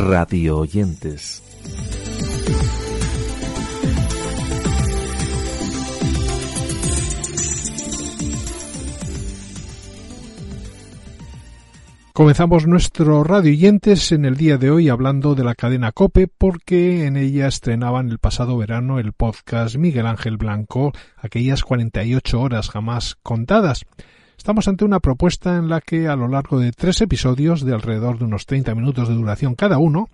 Radio oyentes. Comenzamos nuestro Radio Oyentes en el día de hoy hablando de la cadena Cope porque en ella estrenaban el pasado verano el podcast Miguel Ángel Blanco, aquellas 48 horas jamás contadas. Estamos ante una propuesta en la que a lo largo de tres episodios de alrededor de unos 30 minutos de duración cada uno,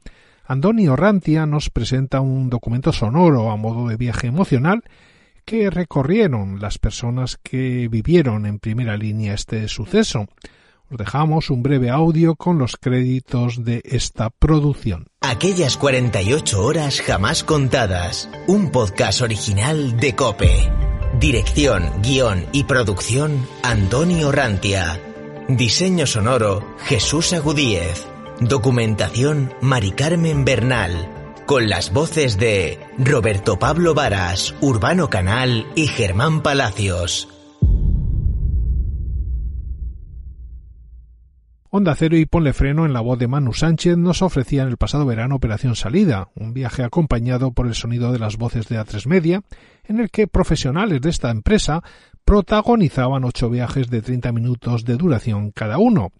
Andoni Rantia nos presenta un documento sonoro a modo de viaje emocional que recorrieron las personas que vivieron en primera línea este suceso. Os dejamos un breve audio con los créditos de esta producción. Aquellas 48 horas jamás contadas. Un podcast original de Cope. Dirección, guion y producción Antonio Rantia. Diseño sonoro Jesús Agudíez. Documentación Mari Carmen Bernal. Con las voces de Roberto Pablo Varas, Urbano Canal y Germán Palacios. Onda Cero y Ponle Freno en la voz de Manu Sánchez nos ofrecían el pasado verano Operación Salida, un viaje acompañado por el sonido de las voces de A3 Media, en el que profesionales de esta empresa protagonizaban ocho viajes de 30 minutos de duración cada uno.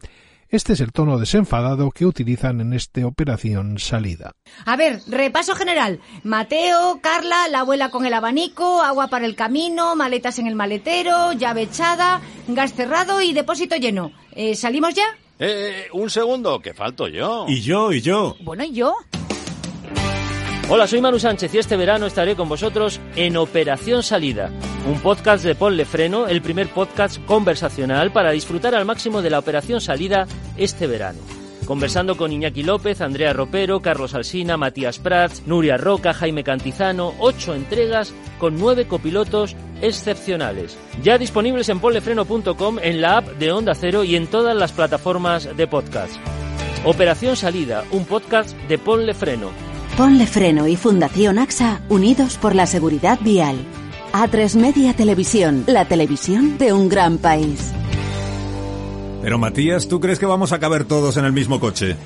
Este es el tono desenfadado que utilizan en este Operación Salida. A ver, repaso general. Mateo, Carla, la abuela con el abanico, agua para el camino, maletas en el maletero, llave echada, gas cerrado y depósito lleno. Eh, ¿Salimos ya? Eh, un segundo, que falto yo. Y yo, y yo. Bueno, ¿y yo? Hola, soy Manu Sánchez y este verano estaré con vosotros en Operación Salida, un podcast de Ponle Freno, el primer podcast conversacional para disfrutar al máximo de la Operación Salida este verano. Conversando con Iñaki López, Andrea Ropero, Carlos Alsina, Matías Prats, Nuria Roca, Jaime Cantizano, ocho entregas con nueve copilotos excepcionales. Ya disponibles en ponlefreno.com, en la app de Onda Cero y en todas las plataformas de podcast. Operación Salida, un podcast de Ponle Freno. Ponle Freno y Fundación AXA, unidos por la seguridad vial. A3 Media Televisión, la televisión de un gran país. Pero Matías, ¿tú crees que vamos a caber todos en el mismo coche?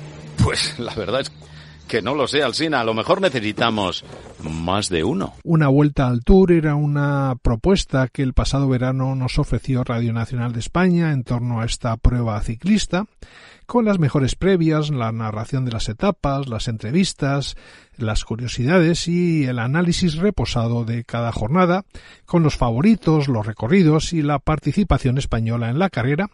Pues la verdad es que no lo sé, Alsina. A lo mejor necesitamos más de uno. Una vuelta al tour era una propuesta que el pasado verano nos ofreció Radio Nacional de España en torno a esta prueba ciclista, con las mejores previas, la narración de las etapas, las entrevistas, las curiosidades y el análisis reposado de cada jornada, con los favoritos, los recorridos y la participación española en la carrera,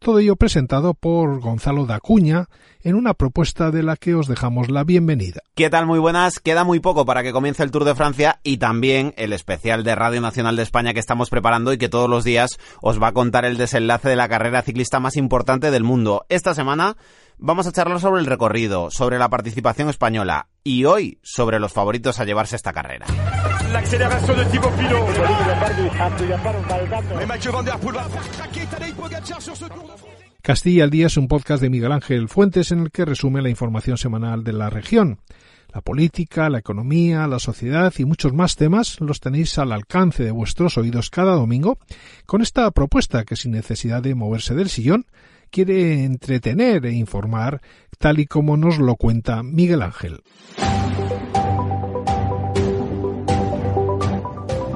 todo ello presentado por Gonzalo Dacuña en una propuesta de la que os dejamos la bienvenida. ¿Qué tal? Muy buenas. Queda muy poco para que comience el Tour de Francia y también el especial de Radio Nacional de España que estamos preparando y que todos los días os va a contar el desenlace de la carrera ciclista más importante del mundo. Esta semana vamos a charlar sobre el recorrido, sobre la participación española y hoy sobre los favoritos a llevarse esta carrera. L'accélération de Thibaut Pinot. Mais Mathieu Van Der Poel va faire craquer Tadej Pogacar sur ce Tour de France. Castilla al Día es un podcast de Miguel Ángel Fuentes en el que resume la información semanal de la región. La política, la economía, la sociedad y muchos más temas los tenéis al alcance de vuestros oídos cada domingo con esta propuesta que sin necesidad de moverse del sillón quiere entretener e informar tal y como nos lo cuenta Miguel Ángel.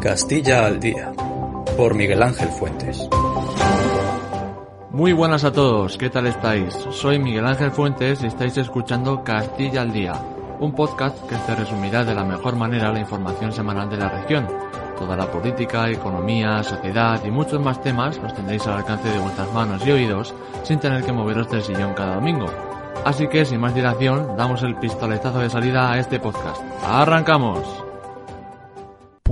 Castilla al Día, por Miguel Ángel Fuentes. Muy buenas a todos, ¿qué tal estáis? Soy Miguel Ángel Fuentes y estáis escuchando Castilla al Día, un podcast que te resumirá de la mejor manera la información semanal de la región. Toda la política, economía, sociedad y muchos más temas los tendréis al alcance de vuestras manos y oídos sin tener que moveros del sillón cada domingo. Así que, sin más dilación, damos el pistoletazo de salida a este podcast. ¡Arrancamos!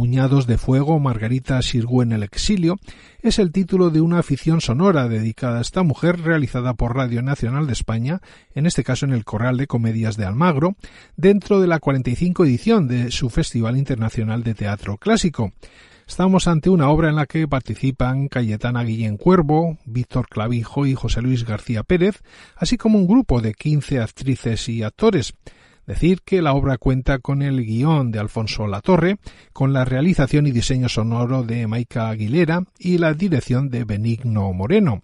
Puñados de Fuego, Margarita Sirgu en el exilio, es el título de una afición sonora dedicada a esta mujer realizada por Radio Nacional de España, en este caso en el Corral de Comedias de Almagro, dentro de la 45 edición de su Festival Internacional de Teatro Clásico. Estamos ante una obra en la que participan Cayetana Guillén Cuervo, Víctor Clavijo y José Luis García Pérez, así como un grupo de 15 actrices y actores. Decir que la obra cuenta con el guion de Alfonso Latorre, con la realización y diseño sonoro de Maika Aguilera y la dirección de Benigno Moreno.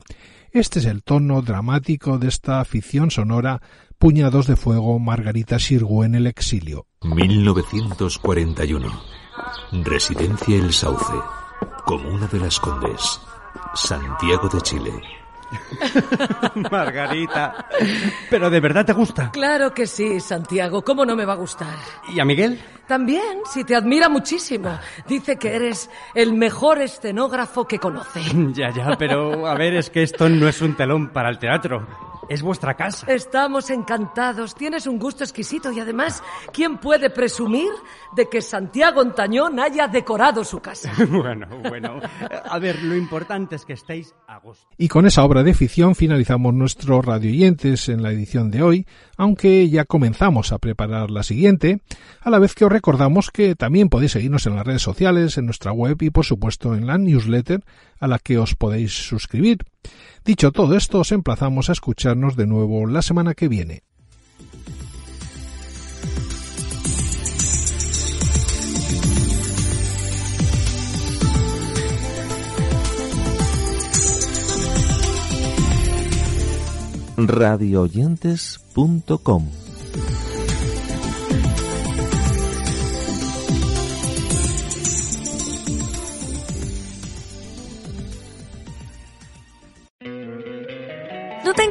Este es el tono dramático de esta ficción sonora Puñados de Fuego Margarita Sirgu en el exilio. 1941. Residencia El Sauce. Comuna de las Condes. Santiago de Chile. Margarita, ¿pero de verdad te gusta? Claro que sí, Santiago. ¿Cómo no me va a gustar? ¿Y a Miguel? También, si te admira muchísimo. Dice que eres el mejor escenógrafo que conoce. Ya, ya, pero a ver, es que esto no es un telón para el teatro. Es vuestra casa. Estamos encantados. Tienes un gusto exquisito y además, ¿quién puede presumir de que Santiago Ontañón haya decorado su casa? bueno, bueno. A ver, lo importante es que estéis a gusto. Y con esa obra de ficción finalizamos nuestro Radio Oyentes en la edición de hoy, aunque ya comenzamos a preparar la siguiente, a la vez que os recordamos que también podéis seguirnos en las redes sociales, en nuestra web y por supuesto en la newsletter a la que os podéis suscribir. Dicho todo esto, os emplazamos a de nuevo la semana que viene. radioyentes.com